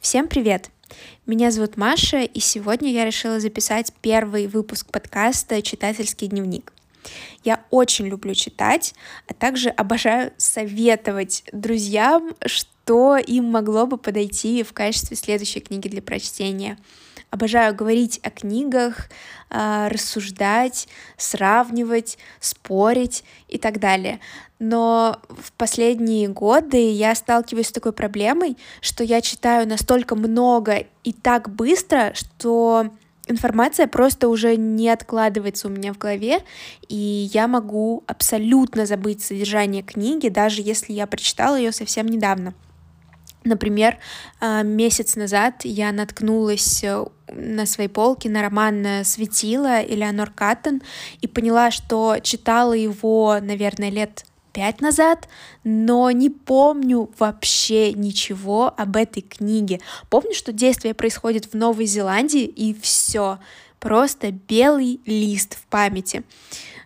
Всем привет! Меня зовут Маша, и сегодня я решила записать первый выпуск подкаста «Читательский дневник». Я очень люблю читать, а также обожаю советовать друзьям, что им могло бы подойти в качестве следующей книги для прочтения. Обожаю говорить о книгах, а, рассуждать, сравнивать, спорить и так далее. Но в последние годы я сталкиваюсь с такой проблемой, что я читаю настолько много и так быстро, что информация просто уже не откладывается у меня в голове, и я могу абсолютно забыть содержание книги, даже если я прочитала ее совсем недавно. Например, а, месяц назад я наткнулась э, на своей полке на роман «Светила» Элеонор Каттон и поняла, что читала его, наверное, лет пять назад, но не помню вообще ничего об этой книге. Помню, что действие происходит в Новой Зеландии, и все, просто белый лист в памяти.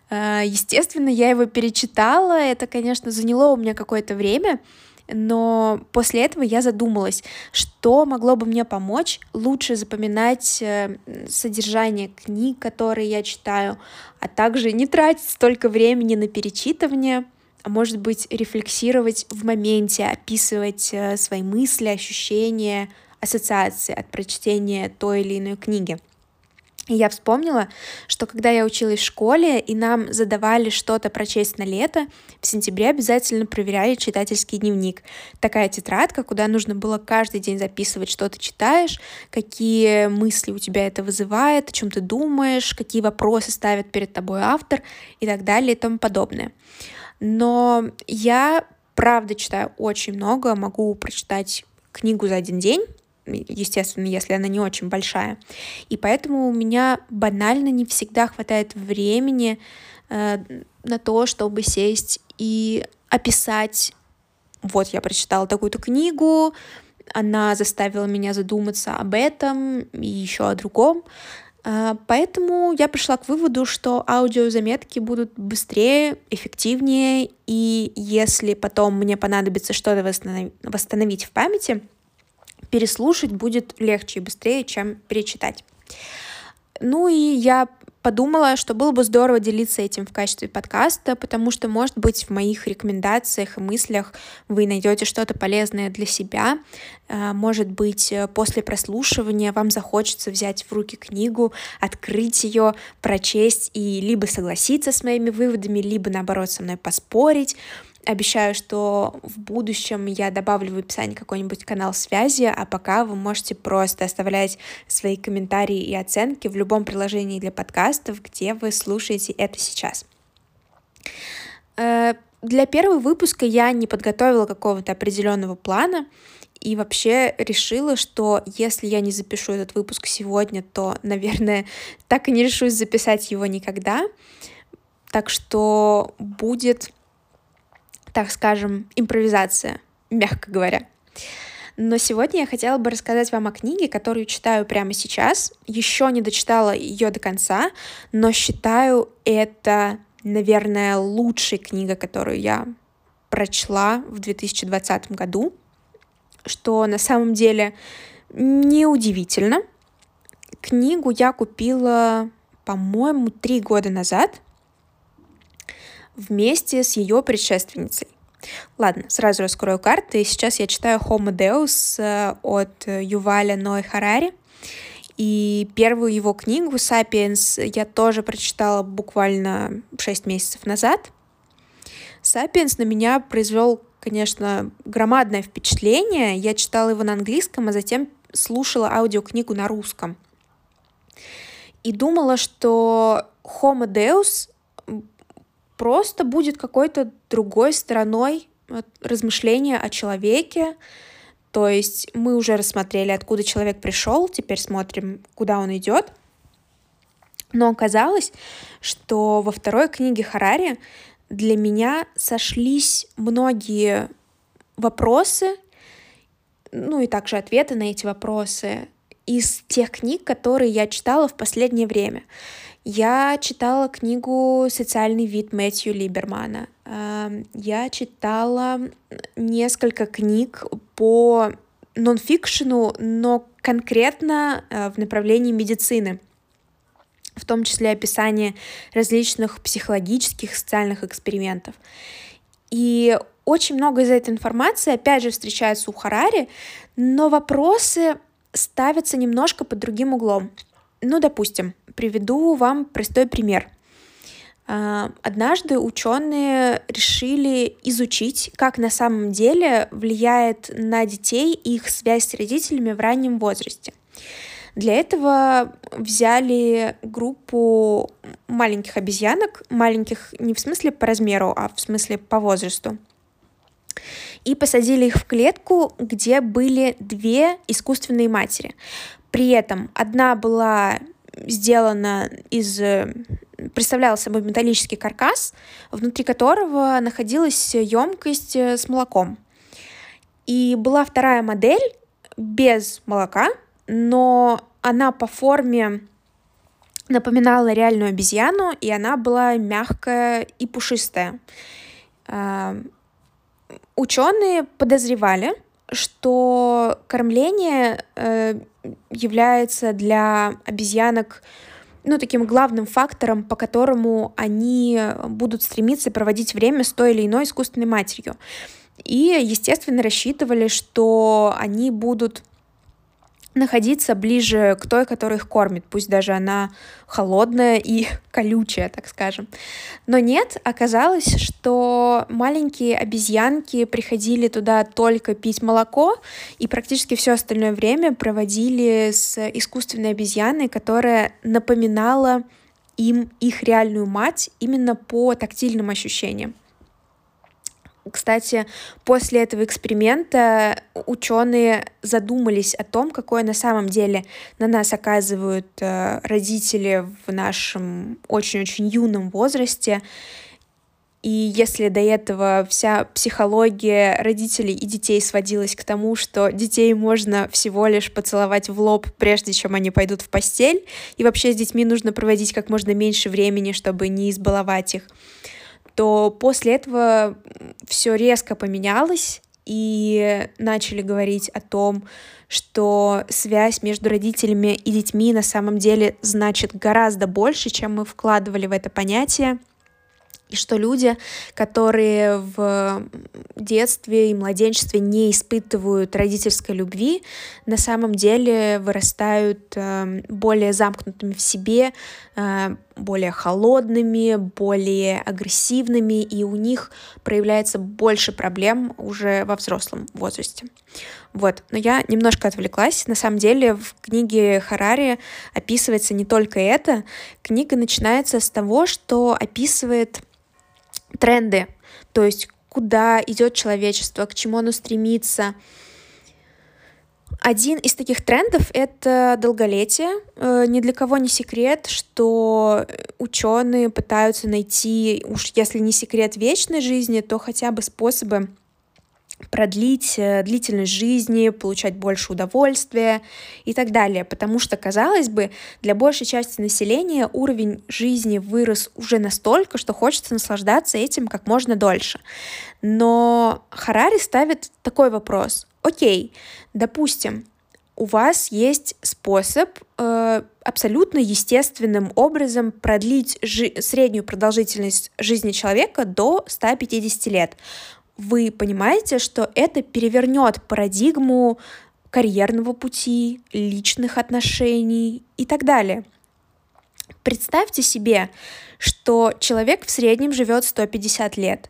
А, естественно, я его перечитала, это, конечно, заняло у меня какое-то время, но после этого я задумалась, что могло бы мне помочь лучше запоминать э, содержание книг, которые я читаю, а также не тратить столько времени на перечитывание, а может быть рефлексировать в моменте, описывать э, свои мысли, ощущения, ассоциации от прочтения той или иной книги. И я вспомнила, что когда я училась в школе, и нам задавали что-то прочесть на лето, в сентябре обязательно проверяли читательский дневник. Такая тетрадка, куда нужно было каждый день записывать, что ты читаешь, какие мысли у тебя это вызывает, о чем ты думаешь, какие вопросы ставит перед тобой автор и так далее и тому подобное. Но я, правда, читаю очень много, могу прочитать книгу за один день, естественно, если она не очень большая. И поэтому у меня банально не всегда хватает времени э, на то, чтобы сесть и описать, вот я прочитала такую-то книгу, она заставила меня задуматься об этом и еще о другом. Э, поэтому я пришла к выводу, что аудиозаметки будут быстрее, эффективнее, и если потом мне понадобится что-то восстановить в памяти, переслушать будет легче и быстрее, чем перечитать. Ну и я подумала, что было бы здорово делиться этим в качестве подкаста, потому что, может быть, в моих рекомендациях и мыслях вы найдете что-то полезное для себя. А, может быть, после прослушивания вам захочется взять в руки книгу, открыть ее, прочесть и либо согласиться с моими выводами, либо, наоборот, со мной поспорить. Обещаю, что в будущем я добавлю в описании какой-нибудь канал связи, а пока вы можете просто оставлять свои комментарии и оценки в любом приложении для подкастов, где вы слушаете это сейчас. Э, для первого выпуска я не подготовила какого-то определенного плана и вообще решила, что если я не запишу этот выпуск сегодня, то, наверное, так и не решусь записать его никогда. Так что будет так скажем, импровизация, мягко говоря. Но сегодня я хотела бы рассказать вам о книге, которую читаю прямо сейчас. Еще не дочитала ее до конца, но считаю это, наверное, лучшей книга, которую я прочла в 2020 году, что на самом деле неудивительно. Книгу я купила, по-моему, три года назад — вместе с ее предшественницей. Ладно, сразу раскрою карты. Сейчас я читаю Homo Deus от Юваля Ной Харари. И первую его книгу «Сапиенс» я тоже прочитала буквально 6 месяцев назад. «Сапиенс» на меня произвел, конечно, громадное впечатление. Я читала его на английском, а затем слушала аудиокнигу на русском. И думала, что Homo Deus просто будет какой-то другой стороной размышления о человеке. То есть мы уже рассмотрели, откуда человек пришел, теперь смотрим, куда он идет. Но оказалось, что во второй книге Харари для меня сошлись многие вопросы, ну и также ответы на эти вопросы из тех книг, которые я читала в последнее время. Я читала книгу «Социальный вид» Мэтью Либермана. Эм, я читала несколько книг по нонфикшену, но конкретно э, в направлении медицины в том числе описание различных психологических, социальных экспериментов. И очень много из этой информации, опять же, встречается у Харари, но вопросы ставятся немножко под другим углом. Ну, допустим, приведу вам простой пример. А, однажды ученые решили изучить, как на самом деле влияет на детей их связь с родителями в раннем возрасте. Для этого взяли группу маленьких обезьянок, маленьких не в смысле по размеру, а в смысле по возрасту, и посадили их в клетку, где были две искусственные матери. При этом одна была сделана из представляла собой металлический каркас, внутри которого находилась емкость с молоком. И была вторая модель без молока, но она по форме напоминала реальную обезьяну, и она была мягкая и пушистая. Ученые подозревали, что кормление э, является для обезьянок ну, таким главным фактором, по которому они будут стремиться проводить время с той или иной искусственной матерью. И, естественно, рассчитывали, что они будут находиться ближе к той, которая их кормит, пусть даже она холодная и колючая, так скажем. Но нет, оказалось, что маленькие обезьянки приходили туда только пить молоко и практически все остальное время проводили с искусственной обезьяной, которая напоминала им их реальную мать именно по тактильным ощущениям. Кстати, после этого эксперимента ученые задумались о том, какое на самом деле на нас оказывают э, родители в нашем очень-очень юном возрасте. И если до этого вся психология родителей и детей сводилась к тому, что детей можно всего лишь поцеловать в лоб, прежде чем они пойдут в постель, и вообще с детьми нужно проводить как можно меньше времени, чтобы не избаловать их, то после этого все резко поменялось, и начали говорить о том, что связь между родителями и детьми на самом деле значит гораздо больше, чем мы вкладывали в это понятие. И что люди, которые в детстве и младенчестве не испытывают родительской любви, на самом деле вырастают эм, более замкнутыми в себе, э, более холодными, более агрессивными, и у них проявляется больше проблем уже во взрослом возрасте. Вот, но я немножко отвлеклась. На самом деле в книге Харари описывается не только это. Книга начинается с того, что описывает тренды, то есть куда идет человечество, к чему оно стремится. Один из таких трендов — это долголетие. Э, ни для кого не секрет, что ученые пытаются найти, уж если не секрет вечной жизни, то хотя бы способы продлить э, длительность жизни, получать больше удовольствия и так далее. Потому что, казалось бы, для большей части населения уровень жизни вырос уже настолько, что хочется наслаждаться этим как можно дольше. Но Харари ставит такой вопрос. Окей, допустим, у вас есть способ э, абсолютно естественным образом продлить жи- среднюю продолжительность жизни человека до 150 лет вы понимаете, что это перевернет парадигму карьерного пути, личных отношений и так далее. Представьте себе, что человек в среднем живет 150 лет.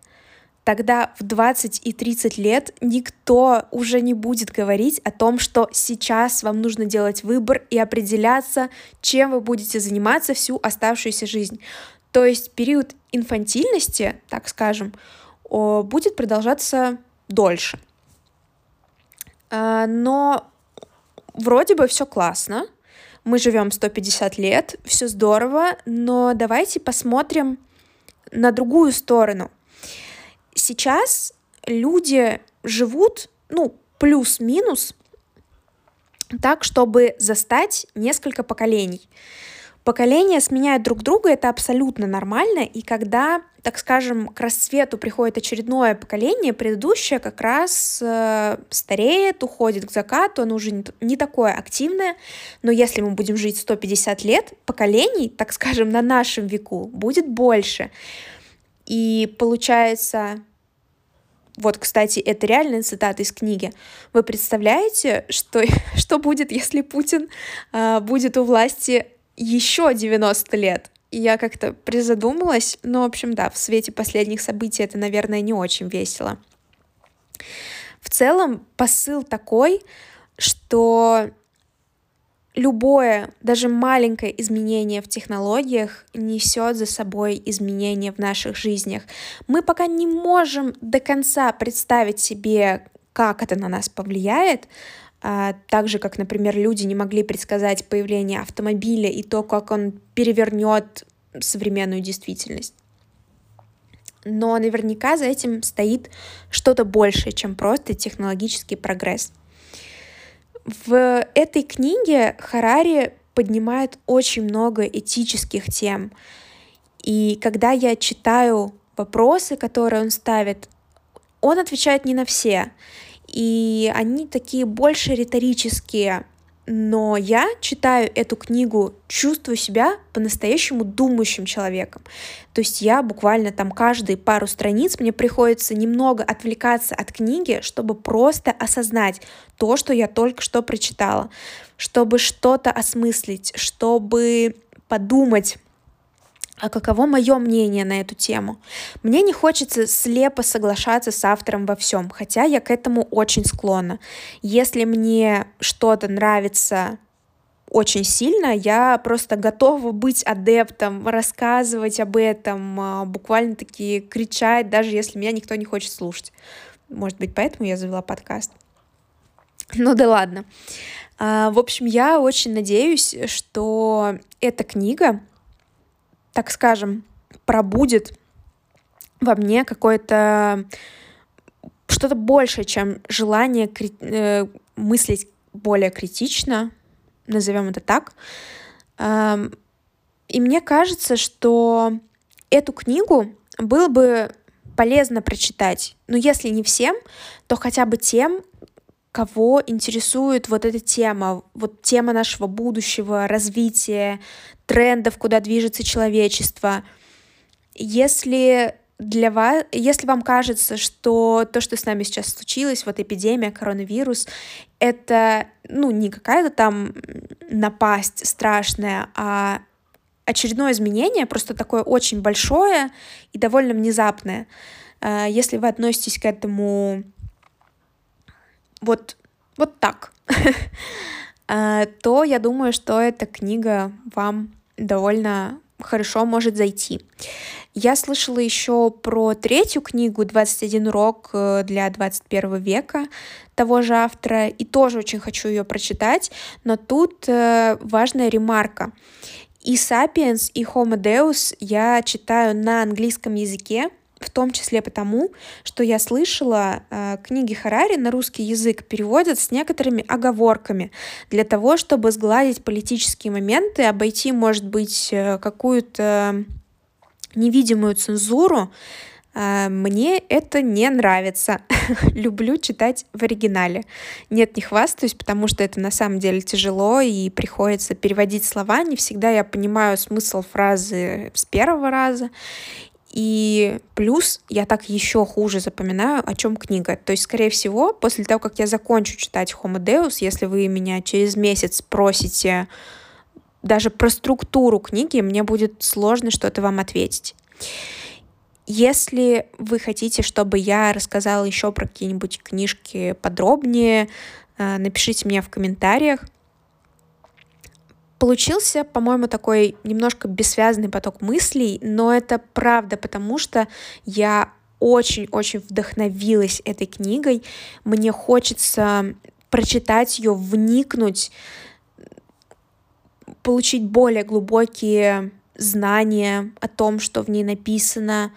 Тогда в 20 и 30 лет никто уже не будет говорить о том, что сейчас вам нужно делать выбор и определяться, чем вы будете заниматься всю оставшуюся жизнь. То есть период инфантильности, так скажем, будет продолжаться дольше. А, но вроде бы все классно, мы живем 150 лет, все здорово, но давайте посмотрим на другую сторону. Сейчас люди живут, ну, плюс-минус, так, чтобы застать несколько поколений. Поколения сменяют друг друга, это абсолютно нормально, и когда, так скажем, к расцвету приходит очередное поколение, предыдущее как раз э, стареет, уходит к закату, оно уже не, не такое активное, но если мы будем жить 150 лет, поколений, так скажем, на нашем веку будет больше. И получается, вот, кстати, это реальная цитата из книги. Вы представляете, что, что будет, если Путин э, будет у власти еще 90 лет. И я как-то призадумалась, но, в общем, да, в свете последних событий это, наверное, не очень весело. В целом посыл такой, что любое, даже маленькое изменение в технологиях несет за собой изменения в наших жизнях. Мы пока не можем до конца представить себе, как это на нас повлияет, а, так же, как, например, люди не могли предсказать появление автомобиля и то, как он перевернет современную действительность. Но наверняка за этим стоит что-то большее, чем просто технологический прогресс. В этой книге Харари поднимает очень много этических тем. И когда я читаю вопросы, которые он ставит, он отвечает не на все и они такие больше риторические. Но я читаю эту книгу, чувствую себя по-настоящему думающим человеком. То есть я буквально там каждые пару страниц мне приходится немного отвлекаться от книги, чтобы просто осознать то, что я только что прочитала, чтобы что-то осмыслить, чтобы подумать а каково мое мнение на эту тему. Мне не хочется слепо соглашаться с автором во всем, хотя я к этому очень склонна. Если мне что-то нравится очень сильно, я просто готова быть адептом, рассказывать об этом, а, буквально таки кричать, даже если меня никто не хочет слушать. Может быть, поэтому я завела подкаст. Ну да ладно. А, в общем, я очень надеюсь, что эта книга так скажем, пробудет во мне какое-то что-то большее, чем желание кри- э, мыслить более критично, назовем это так. Эм, и мне кажется, что эту книгу было бы полезно прочитать. Но если не всем, то хотя бы тем, кого интересует вот эта тема, вот тема нашего будущего, развития, трендов, куда движется человечество. Если для вас, если вам кажется, что то, что с нами сейчас случилось, вот эпидемия, коронавирус, это, ну, не какая-то там напасть страшная, а очередное изменение, просто такое очень большое и довольно внезапное. А, если вы относитесь к этому вот, вот так, а, то я думаю, что эта книга вам довольно хорошо может зайти. Я слышала еще про третью книгу «21 урок э, для 21 века» того же автора, и тоже очень хочу ее прочитать, но тут э, важная ремарка. И «Сапиенс», и «Homo Deus» я читаю на английском языке, в том числе потому, что я слышала, э, книги Харари на русский язык переводят с некоторыми оговорками для того, чтобы сгладить политические моменты, обойти, может быть, э, какую-то невидимую цензуру. Э, мне это не нравится. Люблю читать в оригинале. Нет, не хвастаюсь, потому что это на самом деле тяжело и приходится переводить слова. Не всегда я понимаю смысл фразы с первого раза. И плюс я так еще хуже запоминаю, о чем книга. То есть, скорее всего, после того, как я закончу читать Homo Deus, если вы меня через месяц спросите даже про структуру книги, мне будет сложно что-то вам ответить. Если вы хотите, чтобы я рассказала еще про какие-нибудь книжки подробнее, э, напишите мне в комментариях. Получился, по-моему, такой немножко бессвязный поток мыслей, но это правда, потому что я очень-очень вдохновилась этой книгой. Мне хочется прочитать ее, вникнуть, получить более глубокие знания о том, что в ней написано,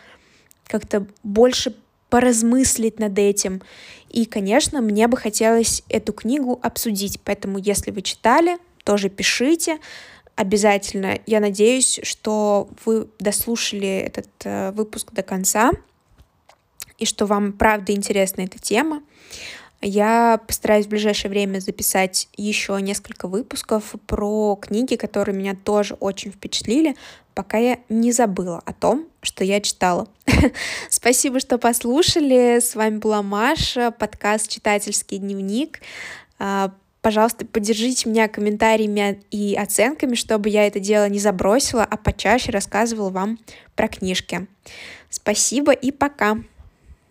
как-то больше поразмыслить над этим. И, конечно, мне бы хотелось эту книгу обсудить, поэтому если вы читали, тоже пишите. обязательно. Я надеюсь, что вы дослушали этот э, выпуск до конца и что вам правда интересна эта тема. Я постараюсь в ближайшее время записать еще несколько выпусков про книги, которые меня тоже очень впечатлили, пока я не забыла о том, что я читала. Спасибо, что послушали. С вами была Маша, подкаст «Читательский дневник». Пожалуйста, поддержите меня комментариями и оценками, чтобы я это дело не забросила, а почаще рассказывала вам про книжки. Спасибо и пока!